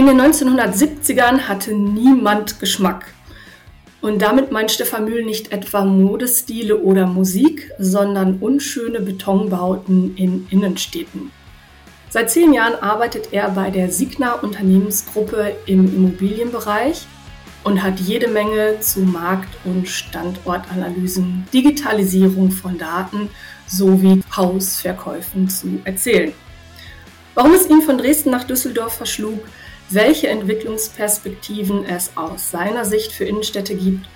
In den 1970ern hatte niemand Geschmack. Und damit meint Stefan Mühl nicht etwa Modestile oder Musik, sondern unschöne Betonbauten in Innenstädten. Seit zehn Jahren arbeitet er bei der Signa Unternehmensgruppe im Immobilienbereich und hat jede Menge zu Markt- und Standortanalysen, Digitalisierung von Daten sowie Hausverkäufen zu erzählen. Warum es ihn von Dresden nach Düsseldorf verschlug, welche Entwicklungsperspektiven es aus seiner Sicht für Innenstädte gibt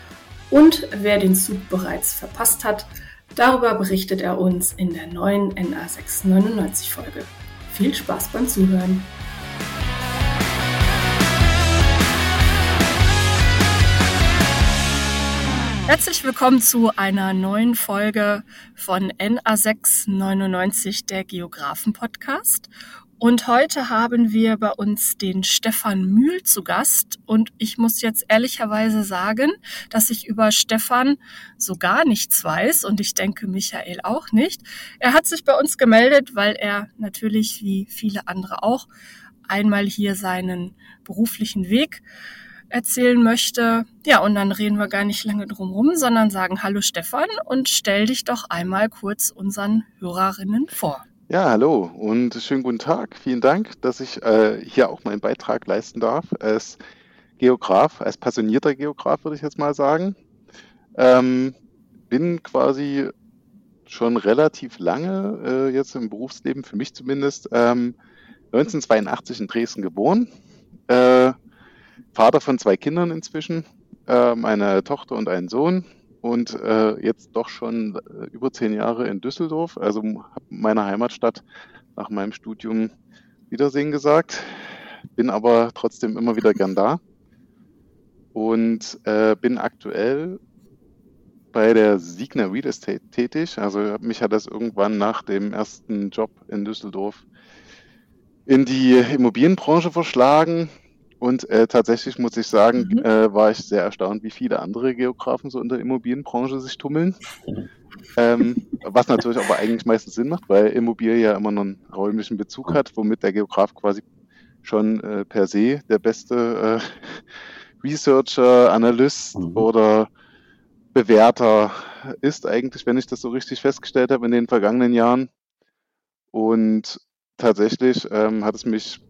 und wer den Zug bereits verpasst hat, darüber berichtet er uns in der neuen NA699 Folge. Viel Spaß beim Zuhören! Herzlich willkommen zu einer neuen Folge von NA699, der Geografen Podcast. Und heute haben wir bei uns den Stefan Mühl zu Gast. Und ich muss jetzt ehrlicherweise sagen, dass ich über Stefan so gar nichts weiß. Und ich denke Michael auch nicht. Er hat sich bei uns gemeldet, weil er natürlich wie viele andere auch einmal hier seinen beruflichen Weg erzählen möchte. Ja, und dann reden wir gar nicht lange drum rum, sondern sagen Hallo Stefan und stell dich doch einmal kurz unseren Hörerinnen vor. Ja, hallo und schönen guten Tag. Vielen Dank, dass ich äh, hier auch meinen Beitrag leisten darf als Geograf, als passionierter Geograf würde ich jetzt mal sagen. Ähm, bin quasi schon relativ lange äh, jetzt im Berufsleben, für mich zumindest, ähm, 1982 in Dresden geboren. Äh, Vater von zwei Kindern inzwischen, äh, eine Tochter und einen Sohn und äh, jetzt doch schon äh, über zehn Jahre in Düsseldorf, also meiner Heimatstadt nach meinem Studium Wiedersehen gesagt, bin aber trotzdem immer wieder gern da und äh, bin aktuell bei der Signa Real Estate tätig. Also mich hat das irgendwann nach dem ersten Job in Düsseldorf in die Immobilienbranche verschlagen. Und äh, tatsächlich muss ich sagen, mhm. äh, war ich sehr erstaunt, wie viele andere Geografen so in der Immobilienbranche sich tummeln. Ähm, was natürlich aber eigentlich meistens Sinn macht, weil Immobilie ja immer noch einen räumlichen Bezug hat, womit der Geograf quasi schon äh, per se der beste äh, Researcher, Analyst mhm. oder Bewerter ist, eigentlich, wenn ich das so richtig festgestellt habe in den vergangenen Jahren. Und tatsächlich ähm, hat es mich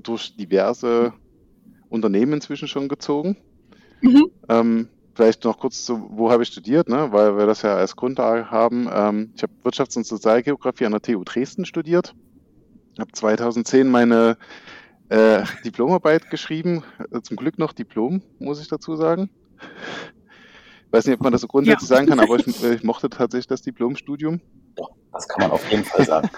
durch diverse Unternehmen inzwischen schon gezogen. Mhm. Ähm, vielleicht noch kurz zu, wo habe ich studiert, ne? weil wir das ja als Grundlage haben. Ähm, ich habe Wirtschafts- und Sozialgeografie an der TU Dresden studiert, habe 2010 meine äh, Diplomarbeit geschrieben, äh, zum Glück noch Diplom, muss ich dazu sagen. Ich weiß nicht, ob man das so grundsätzlich ja. sagen kann, aber ich, ich, mochte tatsächlich das Diplomstudium. Das kann man auf jeden Fall sagen.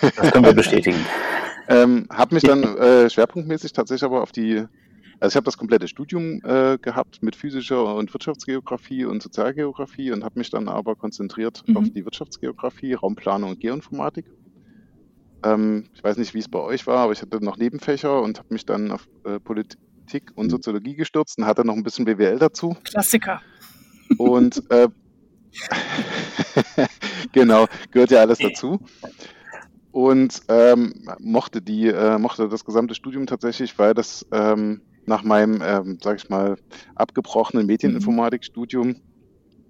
Das können wir bestätigen. Ähm, habe mich dann äh, schwerpunktmäßig tatsächlich aber auf die, also ich habe das komplette Studium äh, gehabt mit physischer und Wirtschaftsgeografie und Sozialgeografie und habe mich dann aber konzentriert mhm. auf die Wirtschaftsgeografie, Raumplanung und Geoinformatik. Ähm, ich weiß nicht, wie es bei euch war, aber ich hatte noch Nebenfächer und habe mich dann auf äh, Politik und Soziologie gestürzt und hatte noch ein bisschen BWL dazu. Klassiker. Und äh, genau, gehört ja alles dazu und ähm, mochte die, äh, mochte das gesamte Studium tatsächlich, weil das ähm, nach meinem, ähm, sag ich mal, abgebrochenen Medieninformatikstudium,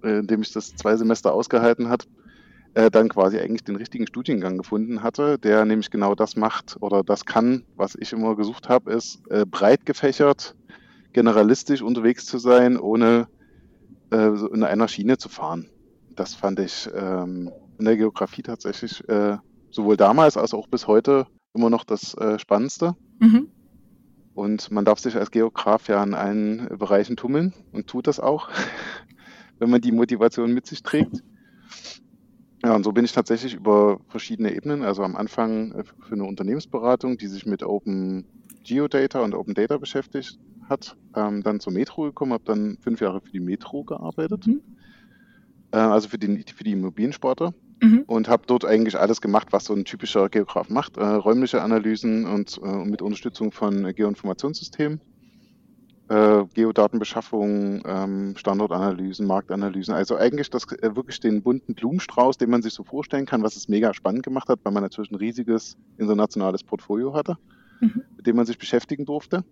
äh, in dem ich das zwei Semester ausgehalten hat, äh, dann quasi eigentlich den richtigen Studiengang gefunden hatte, der nämlich genau das macht oder das kann, was ich immer gesucht habe, ist äh, breit gefächert, generalistisch unterwegs zu sein, ohne äh, in einer Schiene zu fahren. Das fand ich ähm, in der Geografie tatsächlich äh, sowohl damals als auch bis heute immer noch das äh, Spannendste. Mhm. Und man darf sich als Geograf ja in allen Bereichen tummeln und tut das auch, wenn man die Motivation mit sich trägt. Ja, und so bin ich tatsächlich über verschiedene Ebenen, also am Anfang äh, für eine Unternehmensberatung, die sich mit Open Geodata und Open Data beschäftigt hat, ähm, dann zur Metro gekommen, habe dann fünf Jahre für die Metro gearbeitet, mhm. äh, also für die, für die Immobiliensporter Mhm. Und habe dort eigentlich alles gemacht, was so ein typischer Geograf macht. Äh, räumliche Analysen und äh, mit Unterstützung von Geoinformationssystemen. Äh, Geodatenbeschaffung, ähm, Standortanalysen, Marktanalysen. Also eigentlich das äh, wirklich den bunten Blumenstrauß, den man sich so vorstellen kann, was es mega spannend gemacht hat, weil man natürlich ein riesiges internationales Portfolio hatte. mhm. mit dem man sich beschäftigen durfte.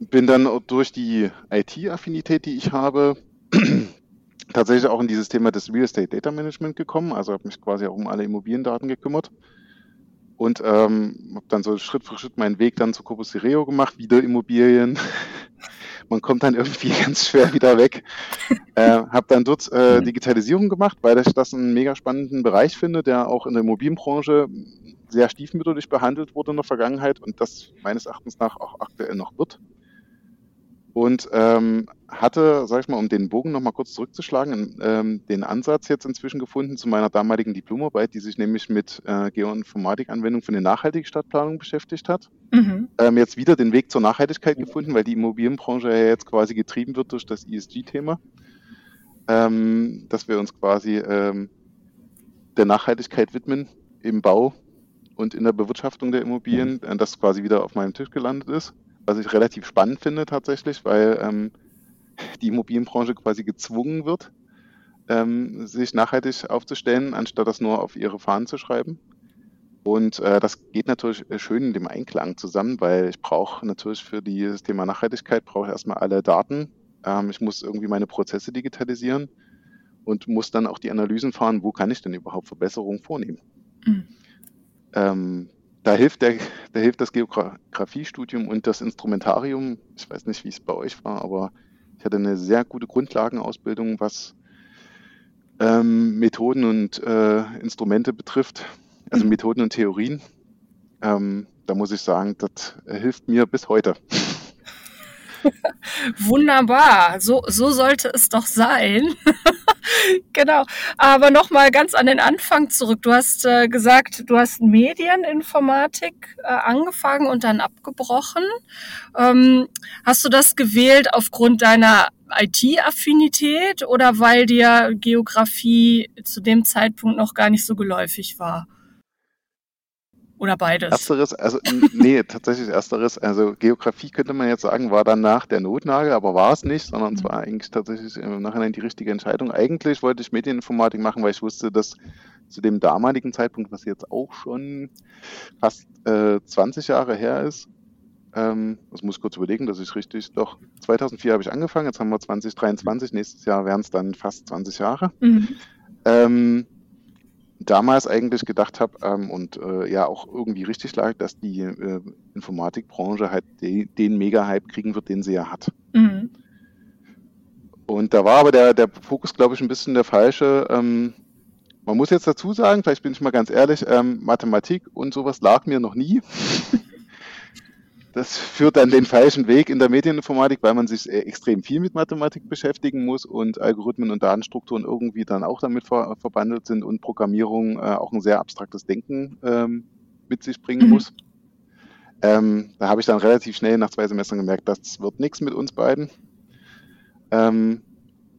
Bin dann durch die IT-Affinität, die ich habe, tatsächlich auch in dieses Thema des Real Estate Data Management gekommen. Also habe mich quasi auch um alle Immobiliendaten gekümmert und ähm, habe dann so Schritt für Schritt meinen Weg dann zu Corpus Sireo gemacht, wieder Immobilien. Man kommt dann irgendwie ganz schwer wieder weg. äh, habe dann dort äh, mhm. Digitalisierung gemacht, weil ich das einen mega spannenden Bereich finde, der auch in der Immobilienbranche sehr stiefmütterlich behandelt wurde in der Vergangenheit und das meines Erachtens nach auch aktuell noch wird und ähm, hatte, sag ich mal, um den Bogen nochmal kurz zurückzuschlagen, ähm, den Ansatz jetzt inzwischen gefunden zu meiner damaligen Diplomarbeit, die sich nämlich mit äh, Geoinformatik-Anwendung für eine nachhaltige Stadtplanung beschäftigt hat. Mhm. Ähm, jetzt wieder den Weg zur Nachhaltigkeit gefunden, weil die Immobilienbranche ja jetzt quasi getrieben wird durch das ESG-Thema, ähm, dass wir uns quasi ähm, der Nachhaltigkeit widmen im Bau und in der Bewirtschaftung der Immobilien, äh, das quasi wieder auf meinem Tisch gelandet ist was ich relativ spannend finde tatsächlich, weil ähm, die Immobilienbranche quasi gezwungen wird, ähm, sich nachhaltig aufzustellen, anstatt das nur auf ihre Fahnen zu schreiben. Und äh, das geht natürlich schön in dem Einklang zusammen, weil ich brauche natürlich für dieses Thema Nachhaltigkeit brauche ich erstmal alle Daten. Ähm, ich muss irgendwie meine Prozesse digitalisieren und muss dann auch die Analysen fahren, wo kann ich denn überhaupt Verbesserungen vornehmen. Mhm. Ähm, da hilft, der, da hilft das Geografiestudium und das Instrumentarium. Ich weiß nicht, wie es bei euch war, aber ich hatte eine sehr gute Grundlagenausbildung, was ähm, Methoden und äh, Instrumente betrifft, also mhm. Methoden und Theorien. Ähm, da muss ich sagen, das hilft mir bis heute. Wunderbar, so, so sollte es doch sein. genau. Aber nochmal ganz an den Anfang zurück. Du hast äh, gesagt, du hast Medieninformatik äh, angefangen und dann abgebrochen. Ähm, hast du das gewählt aufgrund deiner IT-Affinität oder weil dir Geografie zu dem Zeitpunkt noch gar nicht so geläufig war? Oder beides? Ersteres, also nee, tatsächlich ersteres. Also Geografie könnte man jetzt sagen, war dann nach der Notnagel, aber war es nicht, sondern mhm. es war eigentlich tatsächlich im Nachhinein die richtige Entscheidung. Eigentlich wollte ich Medieninformatik machen, weil ich wusste, dass zu dem damaligen Zeitpunkt, was jetzt auch schon fast äh, 20 Jahre her ist, ähm, das muss ich kurz überlegen, dass ich richtig, doch 2004 habe ich angefangen, jetzt haben wir 2023, nächstes Jahr wären es dann fast 20 Jahre. Mhm. Ähm, damals eigentlich gedacht habe ähm, und äh, ja auch irgendwie richtig lag, dass die äh, Informatikbranche halt de den Mega-Hype kriegen wird, den sie ja hat. Mhm. Und da war aber der, der Fokus, glaube ich, ein bisschen der falsche. Ähm, man muss jetzt dazu sagen, vielleicht bin ich mal ganz ehrlich, ähm, Mathematik und sowas lag mir noch nie. Das führt dann den falschen Weg in der Medieninformatik, weil man sich extrem viel mit Mathematik beschäftigen muss und Algorithmen und Datenstrukturen irgendwie dann auch damit ver verbandelt sind und Programmierung äh, auch ein sehr abstraktes Denken ähm, mit sich bringen mhm. muss. Ähm, da habe ich dann relativ schnell nach zwei Semestern gemerkt, das wird nichts mit uns beiden. Ähm,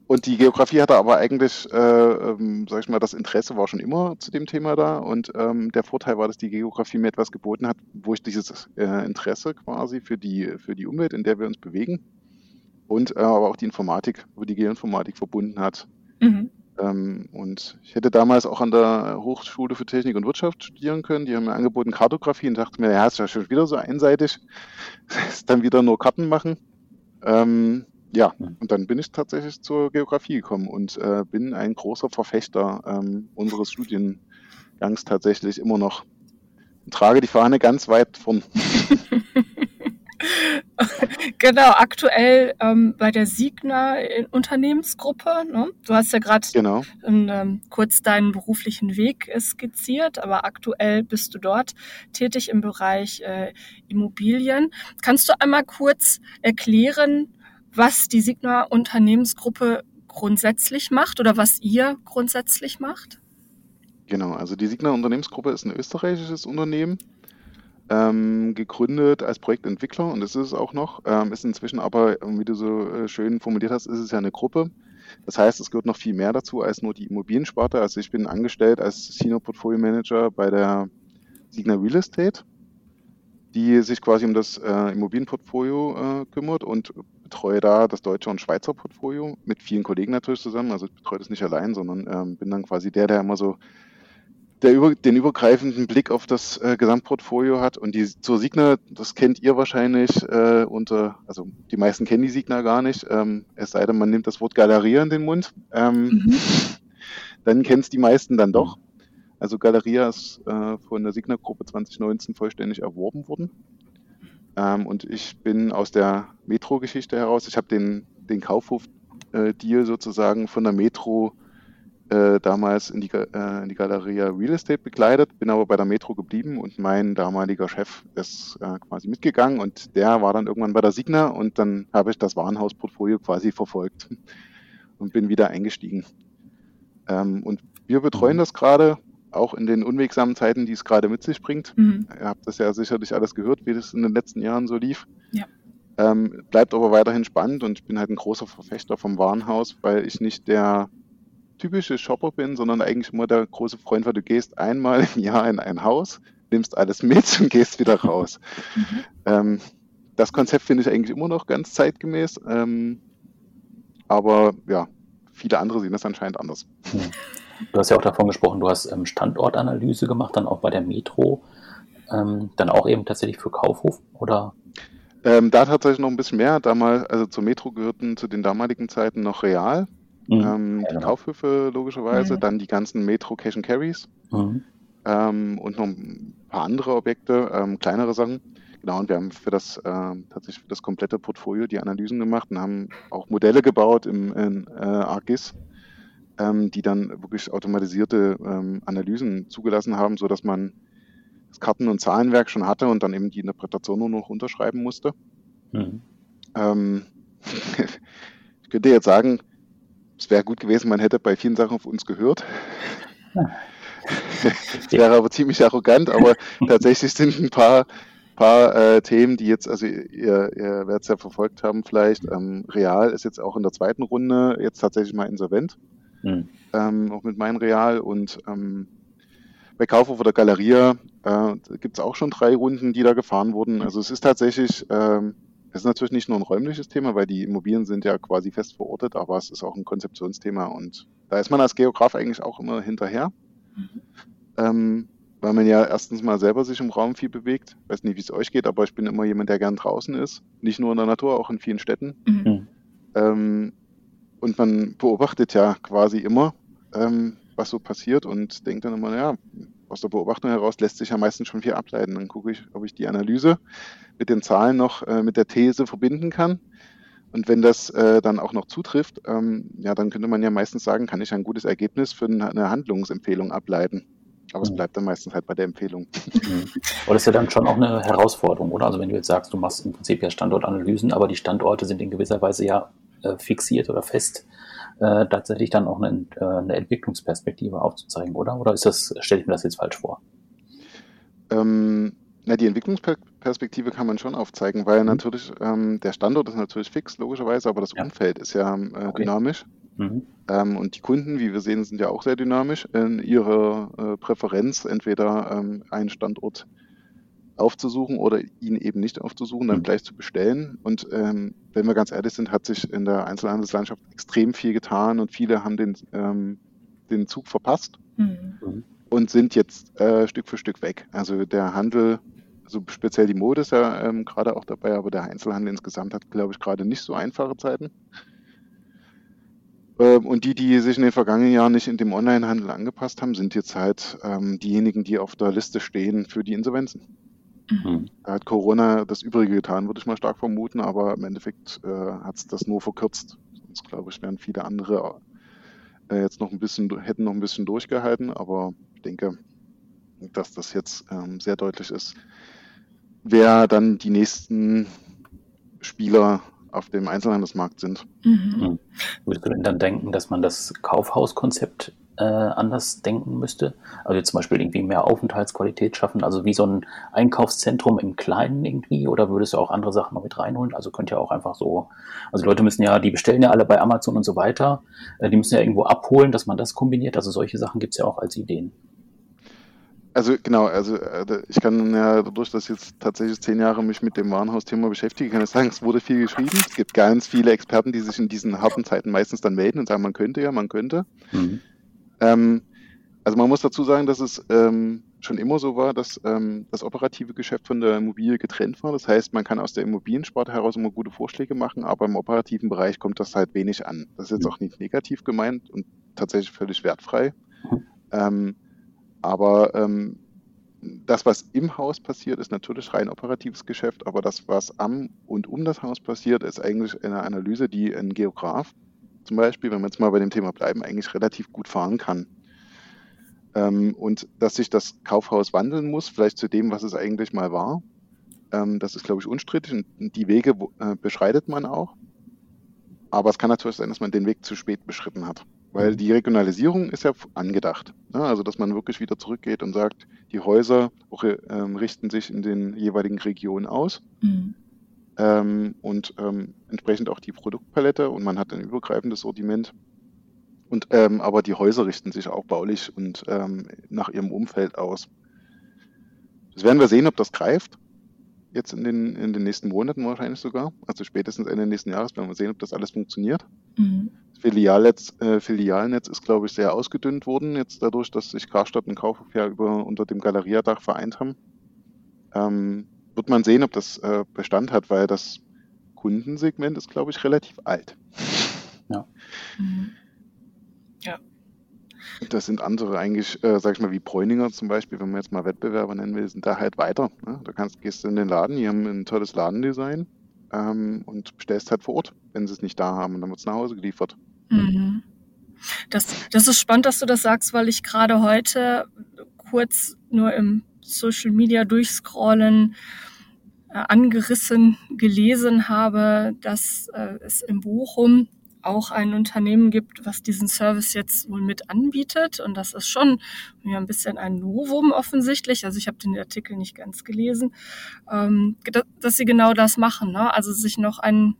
und die Geografie hatte aber eigentlich, äh, ähm, sag ich mal, das Interesse war schon immer zu dem Thema da. Und ähm, der Vorteil war, dass die Geografie mir etwas geboten hat, wo ich dieses äh, Interesse quasi für die, für die Umwelt, in der wir uns bewegen, und äh, aber auch die Informatik, wo die Geoinformatik verbunden hat. Mhm. Ähm, und ich hätte damals auch an der Hochschule für Technik und Wirtschaft studieren können. Die haben mir angeboten Kartografie und dachte mir, ja, ist ja schon wieder so einseitig. ist dann wieder nur Karten machen. Ähm, ja, und dann bin ich tatsächlich zur Geografie gekommen und äh, bin ein großer Verfechter ähm, unseres Studiengangs tatsächlich immer noch. Und trage die Fahne ganz weit vorn. genau, aktuell ähm, bei der Signa Unternehmensgruppe. Ne? Du hast ja gerade genau. ähm, kurz deinen beruflichen Weg skizziert, aber aktuell bist du dort tätig im Bereich äh, Immobilien. Kannst du einmal kurz erklären, was die Signa Unternehmensgruppe grundsätzlich macht oder was ihr grundsätzlich macht? Genau, also die Signa Unternehmensgruppe ist ein österreichisches Unternehmen, ähm, gegründet als Projektentwickler und das ist es auch noch. Ähm, ist inzwischen aber, wie du so äh, schön formuliert hast, ist es ja eine Gruppe. Das heißt, es gehört noch viel mehr dazu als nur die Immobiliensparte. Also ich bin angestellt als Senior Portfolio Manager bei der Signa Real Estate, die sich quasi um das äh, Immobilienportfolio äh, kümmert und betreue da das deutsche und Schweizer Portfolio mit vielen Kollegen natürlich zusammen. Also ich betreue das nicht allein, sondern ähm, bin dann quasi der, der immer so der über, den übergreifenden Blick auf das äh, Gesamtportfolio hat. Und die zur Signa, das kennt ihr wahrscheinlich äh, unter, also die meisten kennen die Signa gar nicht, ähm, es sei denn, man nimmt das Wort Galeria in den Mund. Ähm, mhm. Dann kennen es die meisten dann doch. Also Galeria ist äh, von der Signa-Gruppe 2019 vollständig erworben worden. Ähm, und ich bin aus der Metro-Geschichte heraus, ich habe den, den Kaufhof-Deal äh, sozusagen von der Metro äh, damals in die, äh, in die Galeria Real Estate begleitet, bin aber bei der Metro geblieben und mein damaliger Chef ist äh, quasi mitgegangen und der war dann irgendwann bei der Signa und dann habe ich das Warenhausportfolio quasi verfolgt und bin wieder eingestiegen. Ähm, und wir betreuen mhm. das gerade, auch in den unwegsamen Zeiten, die es gerade mit sich bringt. Mhm. Ihr habt das ja sicherlich alles gehört, wie das in den letzten Jahren so lief. Ja. Ähm, bleibt aber weiterhin spannend und ich bin halt ein großer Verfechter vom Warenhaus, weil ich nicht der typische Shopper bin, sondern eigentlich immer der große Freund, weil du gehst einmal im Jahr in ein Haus, nimmst alles mit und gehst wieder raus. Mhm. Ähm, das Konzept finde ich eigentlich immer noch ganz zeitgemäß, ähm, aber ja, viele andere sehen das anscheinend anders. Du hast ja auch davon gesprochen, du hast ähm, Standortanalyse gemacht, dann auch bei der Metro, ähm, dann auch eben tatsächlich für Kaufhof oder? Ähm, da tatsächlich noch ein bisschen mehr. Damals, also zur Metro gehörten zu den damaligen Zeiten noch Real, Mhm. Ähm, ja, die genau. Kaufhöfe logischerweise, mhm. dann die ganzen Metro Cash and Carries mhm. ähm, und noch ein paar andere Objekte, ähm, kleinere Sachen. Genau, und wir haben für das äh, tatsächlich für das komplette Portfolio die Analysen gemacht und haben auch Modelle gebaut im in, äh, ArcGIS, ähm, die dann wirklich automatisierte ähm, Analysen zugelassen haben, sodass man das Karten- und Zahlenwerk schon hatte und dann eben die Interpretation nur noch unterschreiben musste. Mhm. Ähm, ich könnte jetzt sagen, es wäre gut gewesen, man hätte bei vielen Sachen auf uns gehört. Es wäre aber ziemlich arrogant, aber tatsächlich sind ein paar, paar äh, Themen, die jetzt, also ihr, ihr werdet es ja verfolgt haben vielleicht, ähm, Real ist jetzt auch in der zweiten Runde jetzt tatsächlich mal insolvent, mhm. ähm, auch mit meinem Real und ähm, bei Kaufhof oder Galeria äh, gibt es auch schon drei Runden, die da gefahren wurden. Also es ist tatsächlich ähm, es ist natürlich nicht nur ein räumliches Thema, weil die Immobilien sind ja quasi fest verortet, aber es ist auch ein Konzeptionsthema und da ist man als Geograf eigentlich auch immer hinterher, mhm. ähm, weil man ja erstens mal selber sich im Raum viel bewegt. Ich weiß nicht, wie es euch geht, aber ich bin immer jemand, der gern draußen ist. Nicht nur in der Natur, auch in vielen Städten. Mhm. Ähm, und man beobachtet ja quasi immer, ähm, was so passiert und denkt dann immer, ja, aus der Beobachtung heraus lässt sich ja meistens schon viel ableiten. Dann gucke ich, ob ich die Analyse mit den Zahlen noch äh, mit der These verbinden kann. Und wenn das äh, dann auch noch zutrifft, ähm, ja, dann könnte man ja meistens sagen, kann ich ein gutes Ergebnis für eine Handlungsempfehlung ableiten. Aber es mhm. bleibt dann meistens halt bei der Empfehlung. Mhm. Aber das ist ja dann schon auch eine Herausforderung, oder? Also wenn du jetzt sagst, du machst im Prinzip ja Standortanalysen, aber die Standorte sind in gewisser Weise ja fixiert oder fest, äh, tatsächlich dann auch eine, äh, eine Entwicklungsperspektive aufzuzeigen, oder? Oder ist das, stelle ich mir das jetzt falsch vor? Ähm, na, die Entwicklungsperspektive kann man schon aufzeigen, weil mhm. natürlich ähm, der Standort ist natürlich fix, logischerweise, aber das ja. Umfeld ist ja äh, okay. dynamisch. Mhm. Ähm, und die Kunden, wie wir sehen, sind ja auch sehr dynamisch in ihrer äh, Präferenz, entweder ähm, einen Standort aufzusuchen oder ihn eben nicht aufzusuchen, dann mhm. gleich zu bestellen. Und ähm, wenn wir ganz ehrlich sind, hat sich in der Einzelhandelslandschaft extrem viel getan und viele haben den, ähm, den Zug verpasst mhm. mhm. und sind jetzt äh, Stück für Stück weg. Also der Handel, also speziell die Mode ist ja ähm, gerade auch dabei, aber der Einzelhandel insgesamt hat, glaube ich, gerade nicht so einfache Zeiten. Ähm, und die, die sich in den vergangenen Jahren nicht in dem Onlinehandel angepasst haben, sind jetzt halt ähm, diejenigen, die auf der Liste stehen für die Insolvenzen. Mhm. Da hat Corona das Übrige getan, würde ich mal stark vermuten, aber im Endeffekt äh, hat es das nur verkürzt. Sonst glaube ich, wären viele andere äh, jetzt noch ein bisschen, hätten noch ein bisschen durchgehalten, aber ich denke, dass das jetzt ähm, sehr deutlich ist, wer dann die nächsten Spieler auf dem Einzelhandelsmarkt sind. Mhm. mhm. Würdest du denn dann denken, dass man das Kaufhauskonzept äh, anders denken müsste. Also zum Beispiel irgendwie mehr Aufenthaltsqualität schaffen, also wie so ein Einkaufszentrum im Kleinen irgendwie, oder würdest du auch andere Sachen noch mit reinholen? Also könnte ja auch einfach so, also Leute müssen ja, die bestellen ja alle bei Amazon und so weiter, äh, die müssen ja irgendwo abholen, dass man das kombiniert. Also solche Sachen gibt es ja auch als Ideen. Also genau, also äh, ich kann ja dadurch, dass ich jetzt tatsächlich zehn Jahre mich mit dem Warenhausthema beschäftige, kann ich sagen, es wurde viel geschrieben. Es gibt ganz viele Experten, die sich in diesen harten Zeiten meistens dann melden und sagen, man könnte ja, man könnte. Mhm. Ähm, Also man muss dazu sagen, dass es ähm, schon immer so war, dass ähm, das operative Geschäft von der Immobilie getrennt war. Das heißt, man kann aus der Immobiliensparte heraus immer gute Vorschläge machen, aber im operativen Bereich kommt das halt wenig an. Das ist jetzt auch nicht negativ gemeint und tatsächlich völlig wertfrei. Ähm, aber ähm, das, was im Haus passiert, ist natürlich rein operatives Geschäft, aber das, was am und um das Haus passiert, ist eigentlich eine Analyse, die ein Geograf zum Beispiel, wenn wir jetzt mal bei dem Thema bleiben, eigentlich relativ gut fahren kann. Ähm, und dass sich das Kaufhaus wandeln muss, vielleicht zu dem, was es eigentlich mal war, ähm, das ist, glaube ich, unstrittig und die Wege äh, beschreitet man auch. Aber es kann natürlich sein, dass man den Weg zu spät beschritten hat. Weil mhm. die Regionalisierung ist ja angedacht. Ne? Also, dass man wirklich wieder zurückgeht und sagt, die Häuser ähm, richten sich in den jeweiligen Regionen aus. Mhm. Ähm, und ähm, entsprechend auch die Produktpalette und man hat ein übergreifendes Sortiment. Und, ähm, aber die Häuser richten sich auch baulich und ähm, nach ihrem Umfeld aus. Das werden wir sehen, ob das greift. Jetzt in den, in den nächsten Monaten wahrscheinlich sogar. Also spätestens Ende nächsten Jahres werden wir sehen, ob das alles funktioniert. Mhm. Filialnetz, äh, Filialnetz ist, glaube ich, sehr ausgedünnt worden, jetzt dadurch, dass sich Karstadt und Kaufhof ja über, unter dem Galeriadach vereint haben. Ähm, wird man sehen, ob das äh, Bestand hat, weil das Kundensegment ist, glaube ich, relativ alt. Ja. Mhm. Ja. Das sind andere eigentlich, äh, sag ich mal, wie Bräuninger zum Beispiel, wenn man jetzt mal Wettbewerber nennen will, sind da halt weiter. Ne? Da kannst, gehst du in den Laden, die haben ein tolles Ladendesign ähm, und bestellst halt vor Ort, wenn sie es nicht da haben und dann wird es nach Hause geliefert. Mhm. Das, das ist spannend, dass du das sagst, weil ich gerade heute kurz nur im Social Media durchscrollen äh, angerissen gelesen habe, dass äh, es in Bochum auch ein Unternehmen gibt, was diesen Service jetzt wohl mit anbietet. Und das ist schon ja, ein bisschen ein Novum offensichtlich. Also ich habe den Artikel nicht ganz gelesen, ähm, dass sie genau das machen. Ne? Also sich noch ein,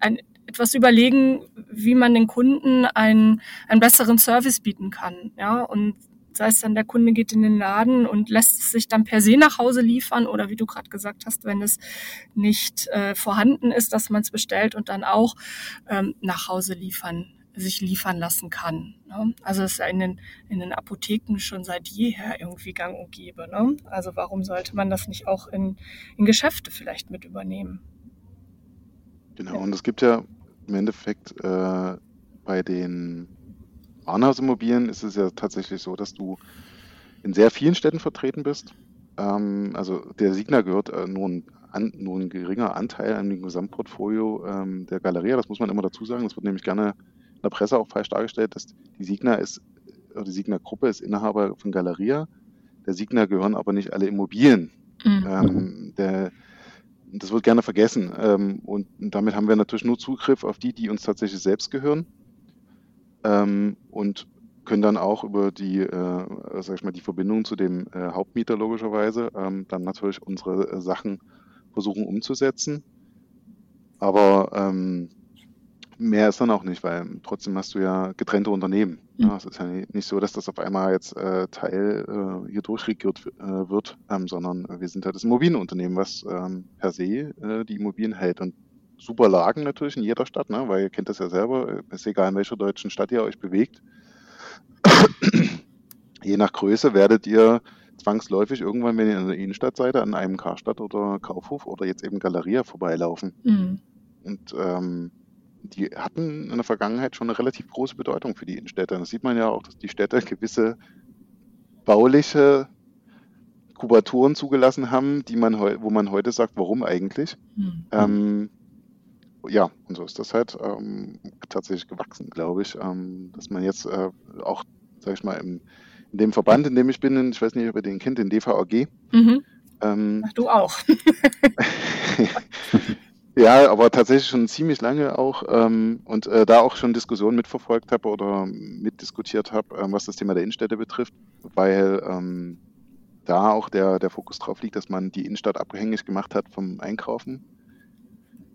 ein etwas überlegen, wie man den Kunden einen, einen besseren Service bieten kann. Ja, und sei es dann der Kunde geht in den Laden und lässt es sich dann per se nach Hause liefern oder wie du gerade gesagt hast, wenn es nicht äh, vorhanden ist, dass man es bestellt und dann auch ähm, nach Hause liefern sich liefern lassen kann. Ne? Also es ist ja in den, in den Apotheken schon seit jeher irgendwie gang und gäbe. Ne? Also warum sollte man das nicht auch in, in Geschäfte vielleicht mit übernehmen? Genau, und es gibt ja im Endeffekt äh, bei den Warenhausimmobilien ist es ja tatsächlich so, dass du in sehr vielen Städten vertreten bist. Ähm, also der Signa gehört äh, nur, ein, an, nur ein geringer Anteil an dem Gesamtportfolio ähm, der Galeria. Das muss man immer dazu sagen. Das wird nämlich gerne in der Presse auch falsch dargestellt, dass die Signa ist, oder die Signa-Gruppe ist Inhaber von Galeria. Der Signa gehören aber nicht alle Immobilien. Mhm. Ähm, der, das wird gerne vergessen. Ähm, und damit haben wir natürlich nur Zugriff auf die, die uns tatsächlich selbst gehören ähm, und können dann auch über die, äh, sag ich mal, die Verbindung zu dem äh, Hauptmieter logischerweise ähm, dann natürlich unsere äh, Sachen versuchen umzusetzen. Aber ähm, mehr ist dann auch nicht, weil trotzdem hast du ja getrennte Unternehmen. Mhm. Ja, es ist ja nicht so, dass das auf einmal jetzt äh, Teil äh, hier durchregiert äh, wird, ähm, sondern wir sind ja das Immobilienunternehmen, was ähm, per se äh, die Immobilien hält. Und super Lagen natürlich in jeder Stadt, ne? weil ihr kennt das ja selber, ist egal in welcher deutschen Stadt ihr euch bewegt. Je nach Größe werdet ihr zwangsläufig irgendwann, wenn ihr in der Innenstadt seid, an einem Karstadt oder Kaufhof oder jetzt eben Galeria vorbeilaufen. Mhm. Und ähm, die hatten in der Vergangenheit schon eine relativ große Bedeutung für die Innenstädte. Das sieht man ja auch, dass die Städte gewisse bauliche Kubaturen zugelassen haben, die man wo man heute sagt, warum eigentlich? Mhm. Ähm, ja, und so ist das halt ähm, tatsächlich gewachsen, glaube ich, ähm, dass man jetzt äh, auch, sag ich mal, im, in dem Verband, in dem ich bin, ich weiß nicht, ob ihr den kennt, den DVAG. Mhm. Ähm, Ach, du auch. ja, aber tatsächlich schon ziemlich lange auch ähm, und äh, da auch schon Diskussionen mitverfolgt habe oder mitdiskutiert habe, ähm, was das Thema der Innenstädte betrifft, weil ähm, da auch der, der Fokus drauf liegt, dass man die Innenstadt abhängig gemacht hat vom Einkaufen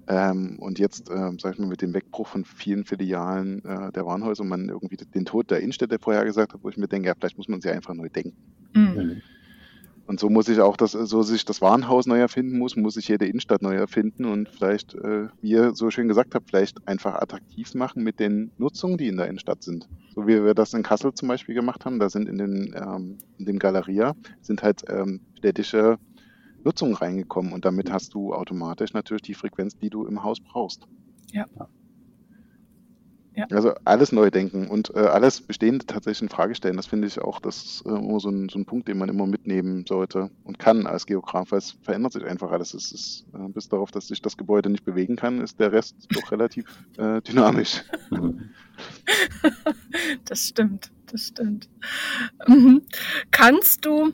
ähm, und jetzt, ähm, sag ich mal, mit dem Wegbruch von vielen Filialen äh, der Warenhäuser man irgendwie den Tod der Innenstädte vorhergesagt hat, wo ich mir denke, ja, vielleicht muss man sie einfach neu denken. Mhm. Und so muss ich auch das, so sich das Warenhaus neu erfinden muss, muss ich jede Innenstadt neu erfinden und vielleicht, äh, wie ihr so schön gesagt habt, vielleicht einfach attraktiv machen mit den Nutzungen, die in der Innenstadt sind. So wie wir das in Kassel zum Beispiel gemacht haben, da sind in den, ähm, in den Galeria, sind halt ähm, städtische Nutzungen reingekommen und damit hast du automatisch natürlich die Frequenz, die du im Haus brauchst. Ja. Ja. Also alles neu denken und äh, alles Bestehende tatsächlich in Frage stellen. Das finde ich auch, das ist äh, immer so ein, so ein Punkt, den man immer mitnehmen sollte und kann als Geograf, weil es verändert sich einfach alles. Es ist, äh, bis darauf, dass sich das Gebäude nicht bewegen kann, ist der Rest doch relativ äh, dynamisch. das stimmt, das stimmt. Mhm. Kannst du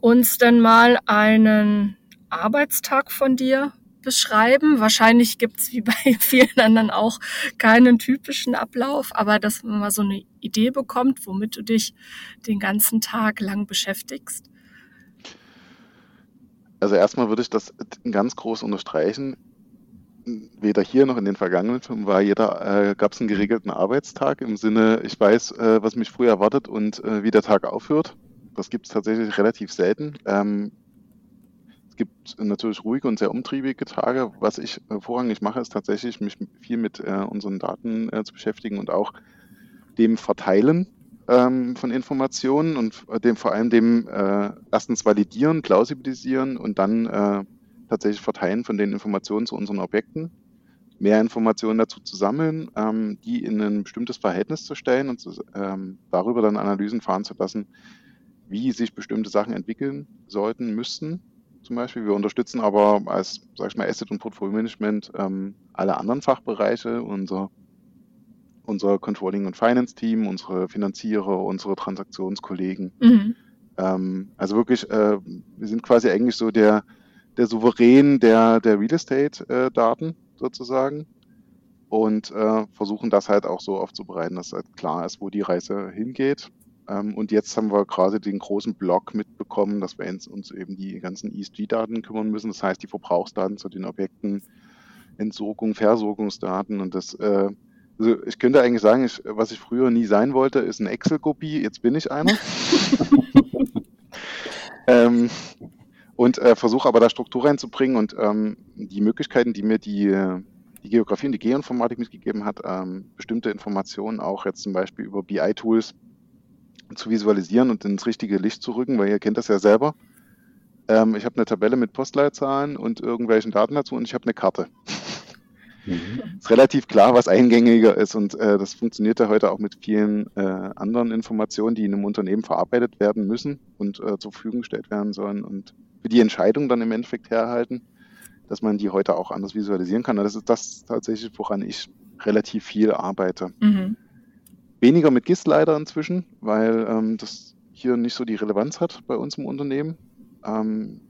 uns denn mal einen Arbeitstag von dir beschreiben. Wahrscheinlich gibt's wie bei vielen anderen auch keinen typischen Ablauf, aber dass man mal so eine Idee bekommt, womit du dich den ganzen Tag lang beschäftigst. Also erstmal würde ich das ganz groß unterstreichen. Weder hier noch in den vergangenen Filmen war jeder, äh, gab es einen geregelten Arbeitstag im Sinne, ich weiß, äh, was mich früher erwartet und äh, wie der Tag aufhört. Das gibt es tatsächlich relativ selten. Ähm, es gibt natürlich ruhige und sehr umtriebige Tage. Was ich äh, vorrangig mache, ist tatsächlich, mich viel mit äh, unseren Daten äh, zu beschäftigen und auch dem Verteilen ähm, von Informationen und äh, dem vor allem dem äh, erstens validieren, plausibilisieren und dann tatsächlich verteilen von den Informationen zu unseren Objekten. Mehr Informationen dazu zu sammeln, ähm, die in ein bestimmtes Verhältnis zu stellen und zu, ähm, darüber dann Analysen fahren zu lassen, wie sich bestimmte Sachen entwickeln sollten, müssten zum Beispiel. Wir unterstützen aber als, sag ich mal, Asset- und Portfolio-Management ähm, alle anderen Fachbereiche, unser, unser Controlling- und Finance-Team, unsere Finanzierer, unsere Transaktionskollegen. Mhm. Ähm, also wirklich, äh, wir sind quasi eigentlich so der, der Souverän der, der Real Estate-Daten äh, sozusagen und äh, versuchen das halt auch so aufzubereiten, dass halt klar ist, wo die Reise hingeht. Ähm, und jetzt haben wir gerade den großen Block mitbekommen, dass wir uns eben die ganzen ESG-Daten kümmern müssen. Das heißt, die Verbrauchsdaten zu den Objekten, Entsorgung, Versorgungsdaten und das, äh, also ich könnte eigentlich sagen, ich, was ich früher nie sein wollte, ist ein Excel-Kopie. Jetzt bin ich einer. ähm, und äh, versuche aber da Struktur reinzubringen und ähm, die Möglichkeiten, die mir die, die Geografie und die Geoinformatik mitgegeben hat, ähm, bestimmte Informationen auch jetzt zum Beispiel über BI-Tools zu visualisieren und ins richtige Licht zu rücken, weil ihr kennt das ja selber. Ähm, ich habe eine Tabelle mit Postleitzahlen und irgendwelchen Daten dazu und ich habe eine Karte. Mhm. Ist relativ klar, was eingängiger ist und äh, das funktioniert ja heute auch mit vielen äh, anderen Informationen, die in einem Unternehmen verarbeitet werden müssen und äh, zur Verfügung gestellt werden sollen und für die Entscheidung dann im Endeffekt herhalten, dass man die heute auch anders visualisieren kann. Und das ist das tatsächlich, woran ich relativ viel arbeite. Mhm. Weniger mit GIS leider inzwischen, weil ähm, das hier nicht so die Relevanz hat bei uns im Unternehmen. Ähm,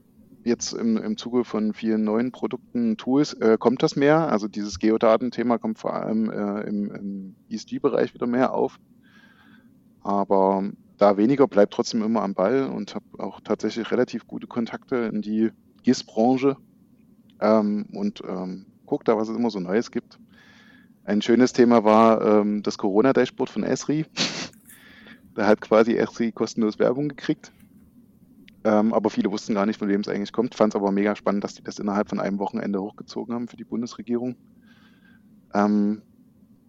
jetzt im, im Zuge von vielen neuen Produkten, Tools, äh, kommt das mehr. Also dieses Geodatenthema kommt vor allem äh, im, im ESG-Bereich wieder mehr auf. Aber da weniger bleibt trotzdem immer am Ball und habe auch tatsächlich relativ gute Kontakte in die GIS-Branche ähm, und ähm, gucke da, was es immer so Neues gibt. Ein schönes Thema war ähm, das Corona-Dashboard von Esri. da hat quasi Esri kostenlos Werbung gekriegt. Ähm, aber viele wussten gar nicht, von wem es eigentlich kommt. Fand es aber mega spannend, dass die das innerhalb von einem Wochenende hochgezogen haben für die Bundesregierung. Ähm,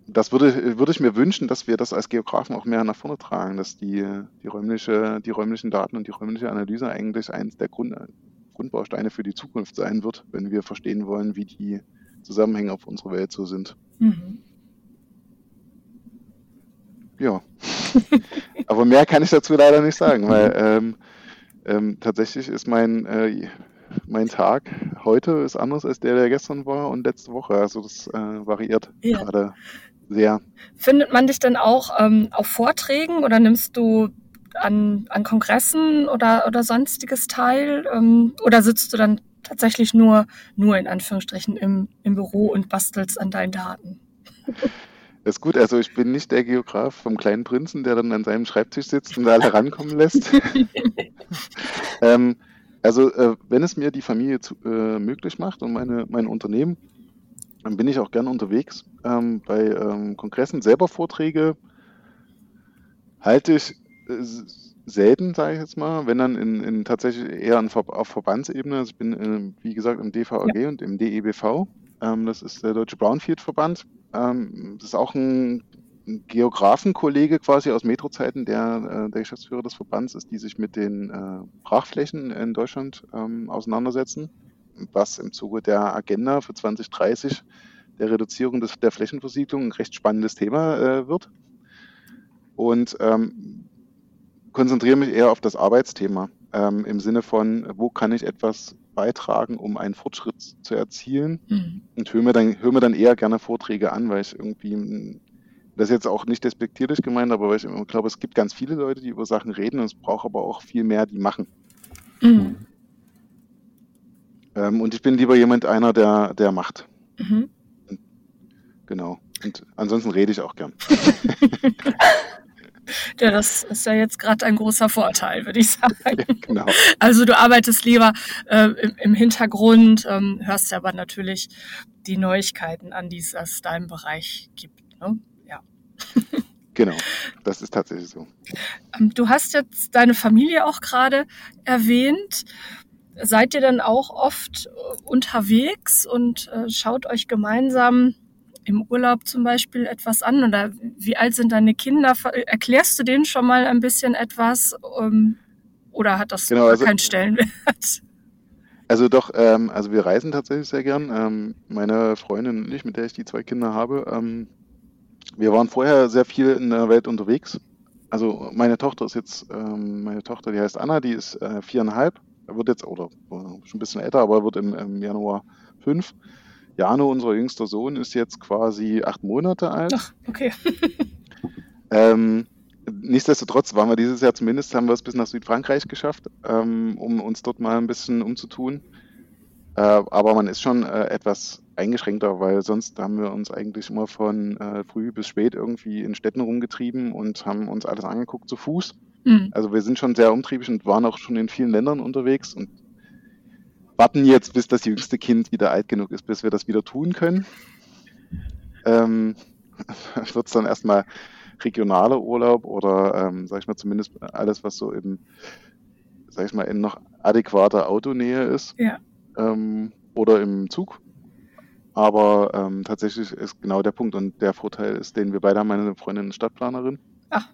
das würde, würde ich mir wünschen, dass wir das als Geografen auch mehr nach vorne tragen, dass die, die, räumliche, die räumlichen Daten und die räumliche Analyse eigentlich eines der Grund, Grundbausteine für die Zukunft sein wird, wenn wir verstehen wollen, wie die Zusammenhänge auf unserer Welt so sind. Mhm. Ja. Aber mehr kann ich dazu leider nicht sagen, weil ähm, ähm, tatsächlich ist mein, äh, mein Tag heute ist anders als der, der gestern war und letzte Woche. Also das äh, variiert ja. gerade sehr. Findet man dich dann auch ähm, auf Vorträgen oder nimmst du an, an Kongressen oder, oder sonstiges teil? Ähm, oder sitzt du dann tatsächlich nur, nur in Anführungsstrichen im, im Büro und bastelst an deinen Daten. Das ist gut, also ich bin nicht der Geograf vom kleinen Prinzen, der dann an seinem Schreibtisch sitzt und da alle rankommen lässt. ähm, also äh, wenn es mir die Familie zu, äh, möglich macht und meine, mein Unternehmen, dann bin ich auch gern unterwegs ähm, bei ähm, Kongressen, selber Vorträge halte ich selten, sage ich jetzt mal, wenn dann in, in tatsächlich eher in, auf Verbandsebene. Also ich bin, in, wie gesagt, im DVAG ja. und im DEBV. Ähm, das ist der Deutsche Brownfield-Verband. Ähm, das ist auch ein, ein Geografenkollege quasi aus Metrozeiten, der äh, der Geschäftsführer des Verbands ist, die sich mit den äh, Brachflächen in Deutschland ähm, auseinandersetzen, was im Zuge der Agenda für 2030 der Reduzierung des, der Flächenversiegelung ein recht spannendes Thema äh, wird. Und ähm, konzentriere mich eher auf das Arbeitsthema ähm, im Sinne von, wo kann ich etwas beitragen, um einen Fortschritt zu erzielen. Mhm. Und höre mir, dann, hör mir dann eher gerne Vorträge an, weil ich irgendwie, das ist jetzt auch nicht despektierlich gemeint, aber weil ich immer glaube, es gibt ganz viele Leute, die über Sachen reden und es braucht aber auch viel mehr, die machen. Mhm. Ähm, und ich bin lieber jemand einer, der, der macht. Mhm. Genau. Und ansonsten rede ich auch gern. Ja, das ist ja jetzt gerade ein großer Vorteil, würde ich sagen. Ja, genau. Also du arbeitest lieber äh, im, im, Hintergrund, ähm, hörst aber natürlich die Neuigkeiten an, die es aus deinem Bereich gibt. Ne? Ja. Genau, das ist tatsächlich so. Ähm, du hast jetzt deine Familie auch gerade erwähnt. Seid ihr dann auch oft unterwegs und äh, schaut euch gemeinsam im Urlaub zum Beispiel etwas an? Oder wie alt sind deine Kinder? Erklärst du denen schon mal ein bisschen etwas? Ähm, oder hat das genau, also, keinen Stellenwert? Also doch, ähm, also wir reisen tatsächlich sehr gern. Ähm, meine Freundin und ich, mit der ich die zwei Kinder habe, ähm, wir waren vorher sehr viel in der Welt unterwegs. Also meine Tochter ist jetzt, ähm, meine Tochter, die heißt Anna, die ist äh, viereinhalb, wird jetzt, oder äh, schon ein bisschen älter, aber wird im, im Januar fünf. Jano, unser jüngster Sohn, ist jetzt quasi acht Monate alt. Ach, okay. ähm, nichtsdestotrotz waren wir dieses Jahr zumindest, haben wir es bis nach Südfrankreich geschafft, ähm, um uns dort mal ein bisschen umzutun. Äh, aber man ist schon äh, etwas eingeschränkter, weil sonst haben wir uns eigentlich immer von äh, früh bis spät irgendwie in Städten rumgetrieben und haben uns alles angeguckt zu Fuß. Mhm. Also wir sind schon sehr umtriebig und waren auch schon in vielen Ländern unterwegs und warten jetzt, bis das jüngste Kind wieder alt genug ist, bis wir das wieder tun können. Ähm, Wird es dann erstmal regionaler Urlaub oder, ähm, sag ich mal, zumindest alles, was so im, sag ich mal, in noch adäquater Autonähe ist. Ja. Ähm, oder im Zug. Aber ähm, tatsächlich ist genau der Punkt und der Vorteil ist, den wir beide haben, meine Freundin ist Stadtplanerin. Ach.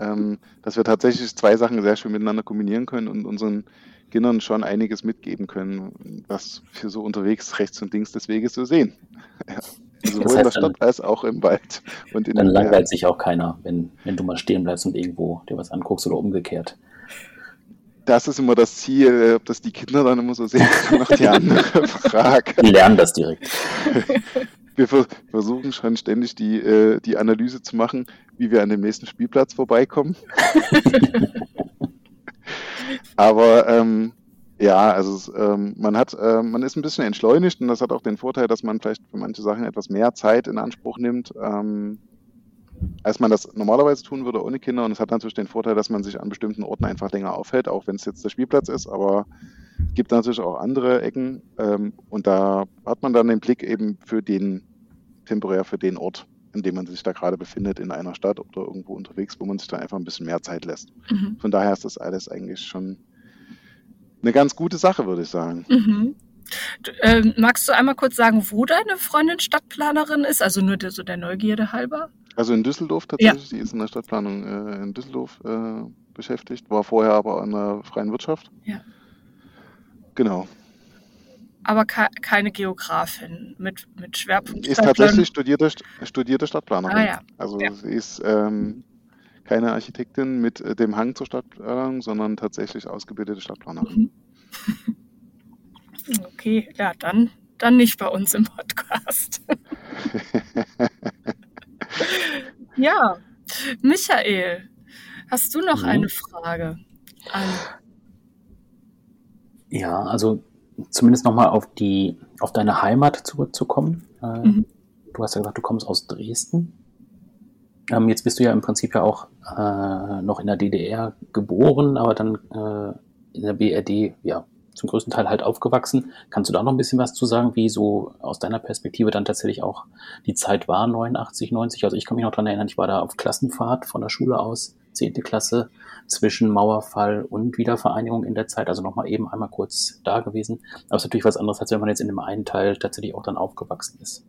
Ähm, dass wir tatsächlich zwei Sachen sehr schön miteinander kombinieren können und unseren Kindern schon einiges mitgeben können, was für so unterwegs rechts und links des Weges zu sehen. Ja. Sowohl das heißt, in der Stadt als auch im Wald. Und in dann langweilt sich auch keiner, wenn, wenn du mal stehen bleibst und irgendwo dir was anguckst oder umgekehrt. Das ist immer das Ziel, ob das die Kinder dann immer so sehen, ist noch die andere Frage. Die lernen das direkt. Wir versuchen schon ständig die, äh, die Analyse zu machen, wie wir an dem nächsten Spielplatz vorbeikommen. Aber ähm, ja, also ähm, man hat, äh, man ist ein bisschen entschleunigt und das hat auch den Vorteil, dass man vielleicht für manche Sachen etwas mehr Zeit in Anspruch nimmt, ähm, als man das normalerweise tun würde ohne Kinder. Und es hat natürlich den Vorteil, dass man sich an bestimmten Orten einfach länger aufhält, auch wenn es jetzt der Spielplatz ist. Aber es gibt natürlich auch andere Ecken ähm, und da hat man dann den Blick eben für den temporär für den Ort in dem man sich da gerade befindet, in einer Stadt oder irgendwo unterwegs, wo man sich da einfach ein bisschen mehr Zeit lässt. Mhm. Von daher ist das alles eigentlich schon eine ganz gute Sache, würde ich sagen. Mhm. Du, äh, magst du einmal kurz sagen, wo deine Freundin Stadtplanerin ist? Also nur der, so der Neugierde halber? Also in Düsseldorf tatsächlich. Ja. Die ist in der Stadtplanung äh, in Düsseldorf äh, beschäftigt, war vorher aber in der freien Wirtschaft. Ja. Genau aber keine Geografin mit, mit Schwerpunkt. Ist tatsächlich studierte, studierte Stadtplanerin. Ah, ja. Also ja. sie ist ähm, keine Architektin mit äh, dem Hang zur Stadtplanung, sondern tatsächlich ausgebildete Stadtplanerin. Mhm. Okay, ja, dann, dann nicht bei uns im Podcast. ja, Michael, hast du noch mhm. eine Frage an? Ja, also zumindest nochmal auf die, auf deine Heimat zurückzukommen. Äh, mhm. Du hast ja gesagt, du kommst aus Dresden. Ähm, jetzt bist du ja im Prinzip ja auch äh, noch in der DDR geboren, aber dann äh, in der BRD, ja, zum größten Teil halt aufgewachsen. Kannst du da noch ein bisschen was zu sagen, wie so aus deiner Perspektive dann tatsächlich auch die Zeit war, 89, 90? Also ich kann mich noch dran erinnern, ich war da auf Klassenfahrt von der Schule aus 10. Klasse zwischen Mauerfall und Wiedervereinigung in der Zeit. Also nochmal eben einmal kurz da gewesen. Aber es ist natürlich was anderes, als wenn man jetzt in dem einen Teil tatsächlich auch dann aufgewachsen ist.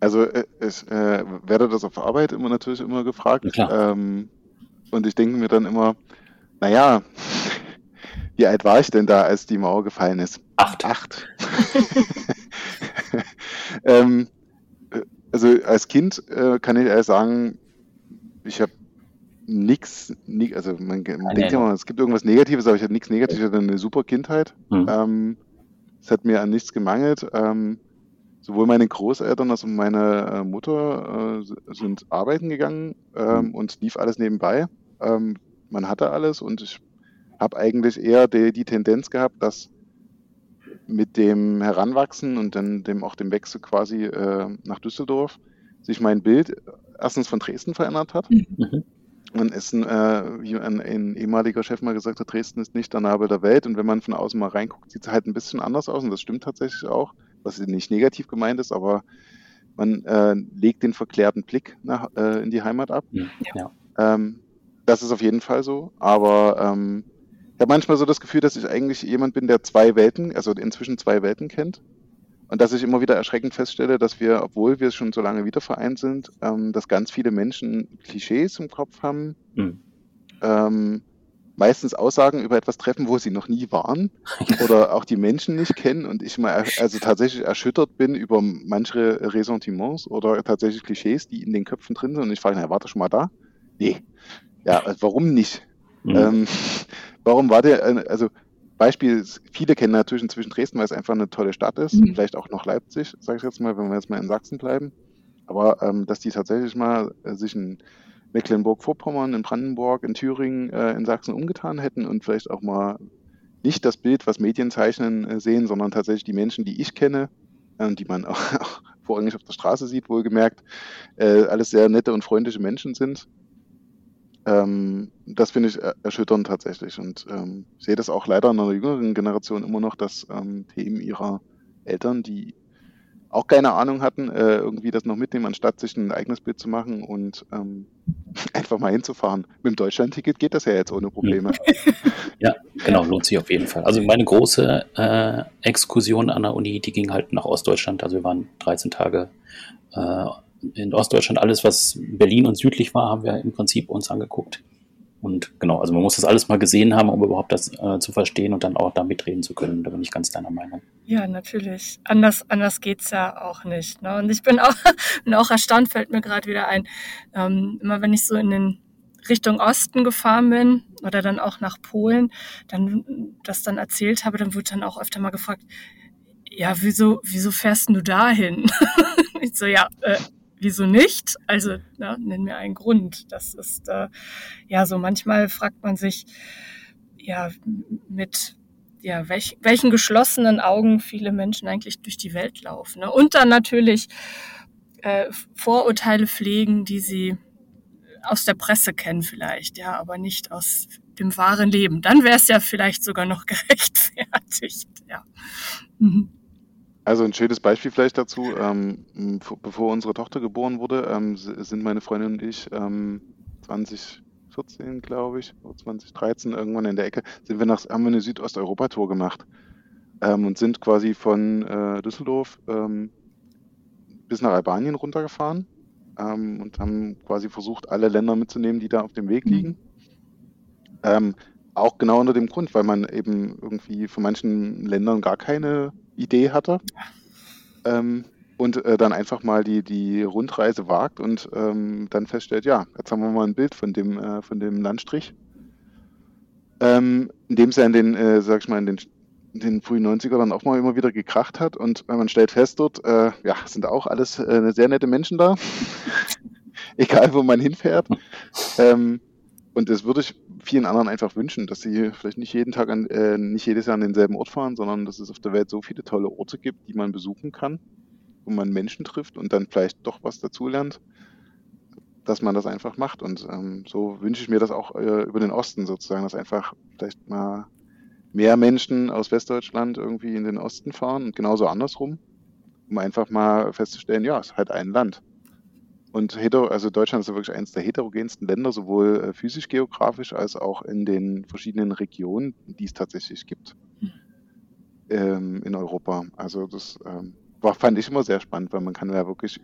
Also äh, ich äh, werde das auf Arbeit immer natürlich immer gefragt. Ähm, und ich denke mir dann immer, naja, wie alt war ich denn da, als die Mauer gefallen ist? Acht. Acht. ähm, äh, also als Kind äh, kann ich ehrlich sagen, ich habe nichts, also man, man denkt ja immer, es gibt irgendwas Negatives, aber ich hatte nichts Negatives, ich hatte eine super Kindheit. Mhm. Ähm, es hat mir an nichts gemangelt. Ähm, sowohl meine Großeltern als auch meine äh, Mutter äh, sind arbeiten gegangen ähm, mhm. und lief alles nebenbei. Ähm, man hatte alles und ich habe eigentlich eher die, die, Tendenz gehabt, dass mit dem Heranwachsen und dann dem auch dem Wechsel quasi äh, nach Düsseldorf sich mein Bild erstens von Dresden verändert hat. Mhm. Man ist ein, äh, wie ein, ein, ehemaliger Chef mal gesagt hat, Dresden ist nicht der Nabel der Welt und wenn man von außen mal reinguckt, sieht es halt ein bisschen anders aus und das stimmt tatsächlich auch was nicht negativ gemeint ist, aber man äh, legt den verklärten Blick nach, äh, in die Heimat ab. Ja. Ähm, das ist auf jeden Fall so, aber ähm, ich habe manchmal so das Gefühl, dass ich eigentlich jemand bin, der zwei Welten, also inzwischen zwei Welten kennt. Und dass ich immer wieder erschreckend feststelle, dass wir, obwohl wir schon so lange wieder vereint sind, ähm, dass ganz viele Menschen Klischees im Kopf haben, mhm. ähm, meistens Aussagen über etwas treffen, wo sie noch nie waren oder auch die Menschen nicht kennen und ich mal also tatsächlich erschüttert bin über manche Ressentiments oder tatsächlich Klischees, die in den Köpfen drin sind und ich frage, na, warte schon mal da? Nee. Ja, warum nicht? Mhm. Ähm, warum war der, also Beispiel, viele kennen natürlich inzwischen Dresden, weil es einfach eine tolle Stadt ist, mhm. vielleicht auch noch Leipzig, sage ich jetzt mal, wenn wir jetzt mal in Sachsen bleiben. Aber ähm, dass die tatsächlich mal äh, sich ein Mecklenburg-Vorpommern, in Brandenburg, in Thüringen, äh, in Sachsen umgetan hätten und vielleicht auch mal nicht das Bild, was Medien zeichnen, äh, sehen, sondern tatsächlich die Menschen, die ich kenne, äh, die man auch, auch vorrangig auf der Straße sieht, wohlgemerkt, äh, alles sehr nette und freundliche Menschen sind. Ähm, das finde ich erschütternd tatsächlich und ähm, sehe das auch leider in einer jüngeren Generation immer noch, dass ähm, Themen ihrer Eltern, die auch keine Ahnung hatten, äh, irgendwie das noch mitnehmen, anstatt sich ein eigenes Bild zu machen und ähm, einfach mal hinzufahren. Mit dem Deutschlandticket geht das ja jetzt ohne Probleme. Ja, genau, lohnt sich auf jeden Fall. Also meine große äh, Exkursion an der Uni, die ging halt nach Ostdeutschland. Also wir waren 13 Tage äh, in Ostdeutschland. Alles, was Berlin und südlich war, haben wir im Prinzip uns angeguckt. Und genau, also man muss das alles mal gesehen haben, um überhaupt das äh, zu verstehen und dann auch da mitreden zu können. Da bin ich ganz deiner Meinung. Ja, natürlich. Anders, anders geht's ja auch nicht. Ne? Und ich bin auch, bin auch erstaunt, fällt mir gerade wieder ein. Ähm, immer wenn ich so in den Richtung Osten gefahren bin oder dann auch nach Polen, dann das dann erzählt habe, dann wird dann auch öfter mal gefragt, ja, wieso, wieso fährst du dahin? ich so, ja, äh, wieso nicht? Also na, nenn mir einen Grund. Das ist äh, ja so manchmal fragt man sich ja mit ja welch, welchen geschlossenen Augen viele Menschen eigentlich durch die Welt laufen. Ne? Und dann natürlich äh, Vorurteile pflegen, die sie aus der Presse kennen vielleicht, ja, aber nicht aus dem wahren Leben. Dann wäre es ja vielleicht sogar noch gerechtfertigt, ja. Mhm. Also ein schönes Beispiel vielleicht dazu. Ähm, bevor unsere Tochter geboren wurde, ähm, sind meine Freundin und ich ähm, 2014, glaube ich, oder 2013 irgendwann in der Ecke, sind wir nach, haben wir eine Südosteuropa-Tour gemacht ähm, und sind quasi von äh, Düsseldorf ähm, bis nach Albanien runtergefahren ähm, und haben quasi versucht, alle Länder mitzunehmen, die da auf dem Weg liegen. Mhm. auch genau unter dem Grund, weil man eben irgendwie von manchen Ländern gar keine Idee hatte. Ähm, und äh, dann einfach mal die, die Rundreise wagt und ähm, dann feststellt, ja, jetzt haben wir mal ein Bild von dem, äh, von dem Landstrich. Ähm, in dem es ja in den, äh, sag ich mal, in den, in den frühen 90er dann auch mal immer wieder gekracht hat und man stellt fest dort, äh, ja, sind auch alles äh, sehr nette Menschen da. Egal, wo man hinfährt. Ähm, und das würde ich vielen anderen einfach wünschen, dass sie vielleicht nicht jeden Tag an, äh, nicht jedes Jahr an denselben Ort fahren, sondern dass es auf der Welt so viele tolle Orte gibt, die man besuchen kann, wo man Menschen trifft und dann vielleicht doch was dazulernt, dass man das einfach macht. Und ähm, so wünsche ich mir das auch äh, über den Osten sozusagen, dass einfach vielleicht mal mehr Menschen aus Westdeutschland irgendwie in den Osten fahren und genauso andersrum, um einfach mal festzustellen, ja, es ist halt ein Land. Und hetero, also Deutschland ist ja wirklich eines der heterogensten Länder, sowohl äh, physisch geografisch als auch in den verschiedenen Regionen, die es tatsächlich gibt mhm. ähm, in Europa. Also das ähm, war, fand ich immer sehr spannend, weil man kann ja wirklich,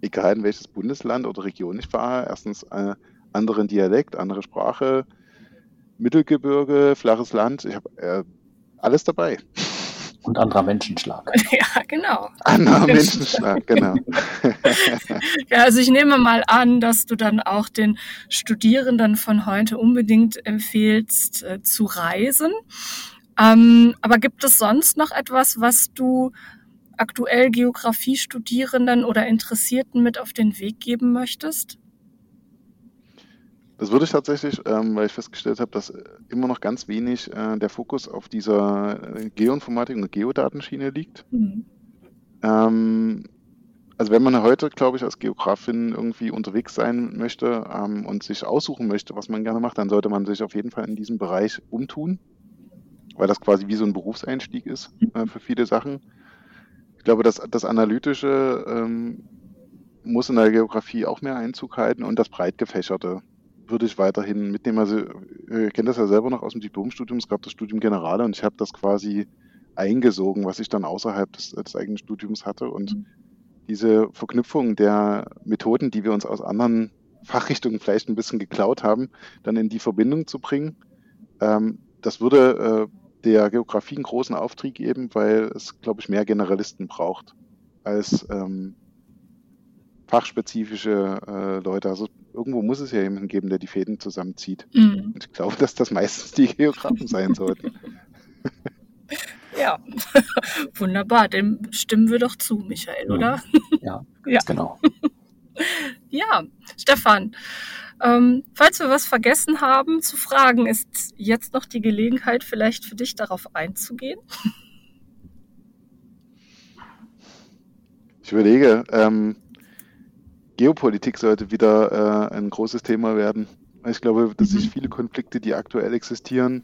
egal in welches Bundesland oder Region ich fahre, erstens äh, anderen Dialekt, andere Sprache, Mittelgebirge, flaches Land, ich habe äh, alles dabei. Und anderer Menschenschlag. Ja, genau. Anderer Menschenschlag, genau. ja, also ich nehme mal an, dass du dann auch den Studierenden von heute unbedingt empfehlst, äh, zu reisen. Ähm, aber gibt es sonst noch etwas, was du aktuell Geografiestudierenden oder Interessierten mit auf den Weg geben möchtest? Das würde ich tatsächlich, ähm, weil ich festgestellt habe, dass immer noch ganz wenig äh, der Fokus auf dieser äh, Geoinformatik und Geodatenschiene liegt. Mhm. Ähm, also wenn man heute, glaube ich, als Geografin irgendwie unterwegs sein möchte ähm, und sich aussuchen möchte, was man gerne macht, dann sollte man sich auf jeden Fall in diesem Bereich umtun, weil das quasi wie so ein Berufseinstieg ist äh, für viele Sachen. Ich glaube, dass das Analytische ähm, muss in der Geografie auch mehr Einzug halten und das Breitgefächerte würde ich weiterhin mitnehmen. Also äh, ich kenne das ja selber noch aus dem Diplomstudium. Es gab das Studium Generale und ich habe das quasi eingesogen, was ich dann außerhalb des, des eigenen Studiums hatte. Und mhm. diese Verknüpfung der Methoden, die wir uns aus anderen Fachrichtungen vielleicht ein bisschen geklaut haben, dann in die Verbindung zu bringen, ähm, das würde äh, der Geografie einen großen Auftrieb geben, weil es, glaube ich, mehr Generalisten braucht als ähm, fachspezifische äh, Leute. Also irgendwo muss es ja jemanden geben, der die Fäden zusammenzieht. Mhm. Und ich glaube, dass das meistens die Geografen sein sollten. Ja, wunderbar. Dem stimmen wir doch zu, Michael, oder? Ja, ja. genau. ja, Stefan, ähm, falls wir was vergessen haben zu fragen, ist jetzt noch die Gelegenheit, vielleicht für dich darauf einzugehen. Ich überlege, ähm, Geopolitik sollte wieder äh, ein großes Thema werden. Ich glaube, dass sich mhm. viele Konflikte, die aktuell existieren,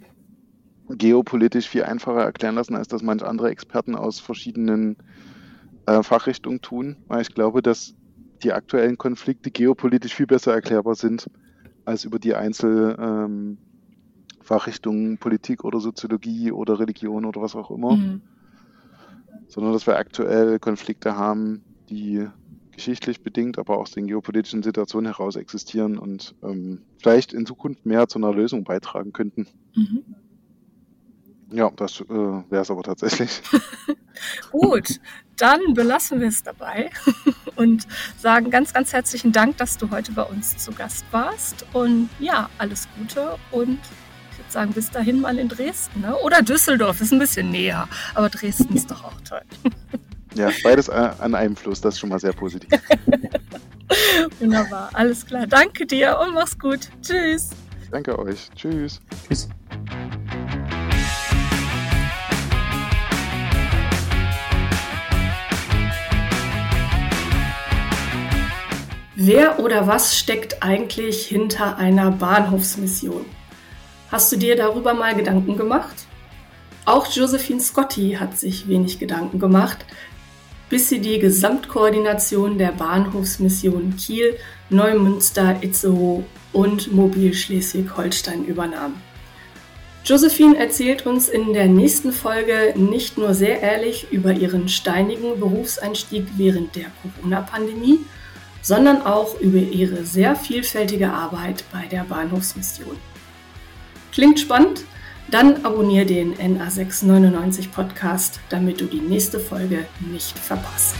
geopolitisch viel einfacher erklären lassen, als das manche andere Experten aus verschiedenen äh, Fachrichtungen tun. Weil ich glaube, dass die aktuellen Konflikte geopolitisch viel besser erklärbar sind als über die Einzelfachrichtungen ähm, Politik oder Soziologie oder Religion oder was auch immer. Mhm. Sondern dass wir aktuell Konflikte haben, die geschichtlich bedingt, aber auch aus den geopolitischen Situationen heraus existieren und ähm, vielleicht in Zukunft mehr zu einer Lösung beitragen könnten. Mhm. Ja, das äh, wäre es aber tatsächlich. Gut, dann belassen wir es dabei und sagen ganz, ganz herzlichen Dank, dass du heute bei uns zu Gast warst. Und ja, alles Gute und ich würde sagen, bis dahin mal in Dresden. Ne? Oder Düsseldorf ist ein bisschen näher, aber Dresden ist doch auch toll. Ja, beides an einem Fluss, das ist schon mal sehr positiv. Wunderbar, alles klar. Danke dir und mach's gut. Tschüss. Danke euch. Tschüss. Tschüss. Wer oder was steckt eigentlich hinter einer Bahnhofsmission? Hast du dir darüber mal Gedanken gemacht? Auch Josephine Scotti hat sich wenig Gedanken gemacht, bis sie die Gesamtkoordination der Bahnhofsmission Kiel, Neumünster, Itzehoe und Mobil Schleswig-Holstein übernahm. Josephine erzählt uns in der nächsten Folge nicht nur sehr ehrlich über ihren steinigen Berufseinstieg während der Corona-Pandemie, sondern auch über ihre sehr vielfältige Arbeit bei der Bahnhofsmission. Klingt spannend? Dann abonniere den NA699 Podcast, damit du die nächste Folge nicht verpasst.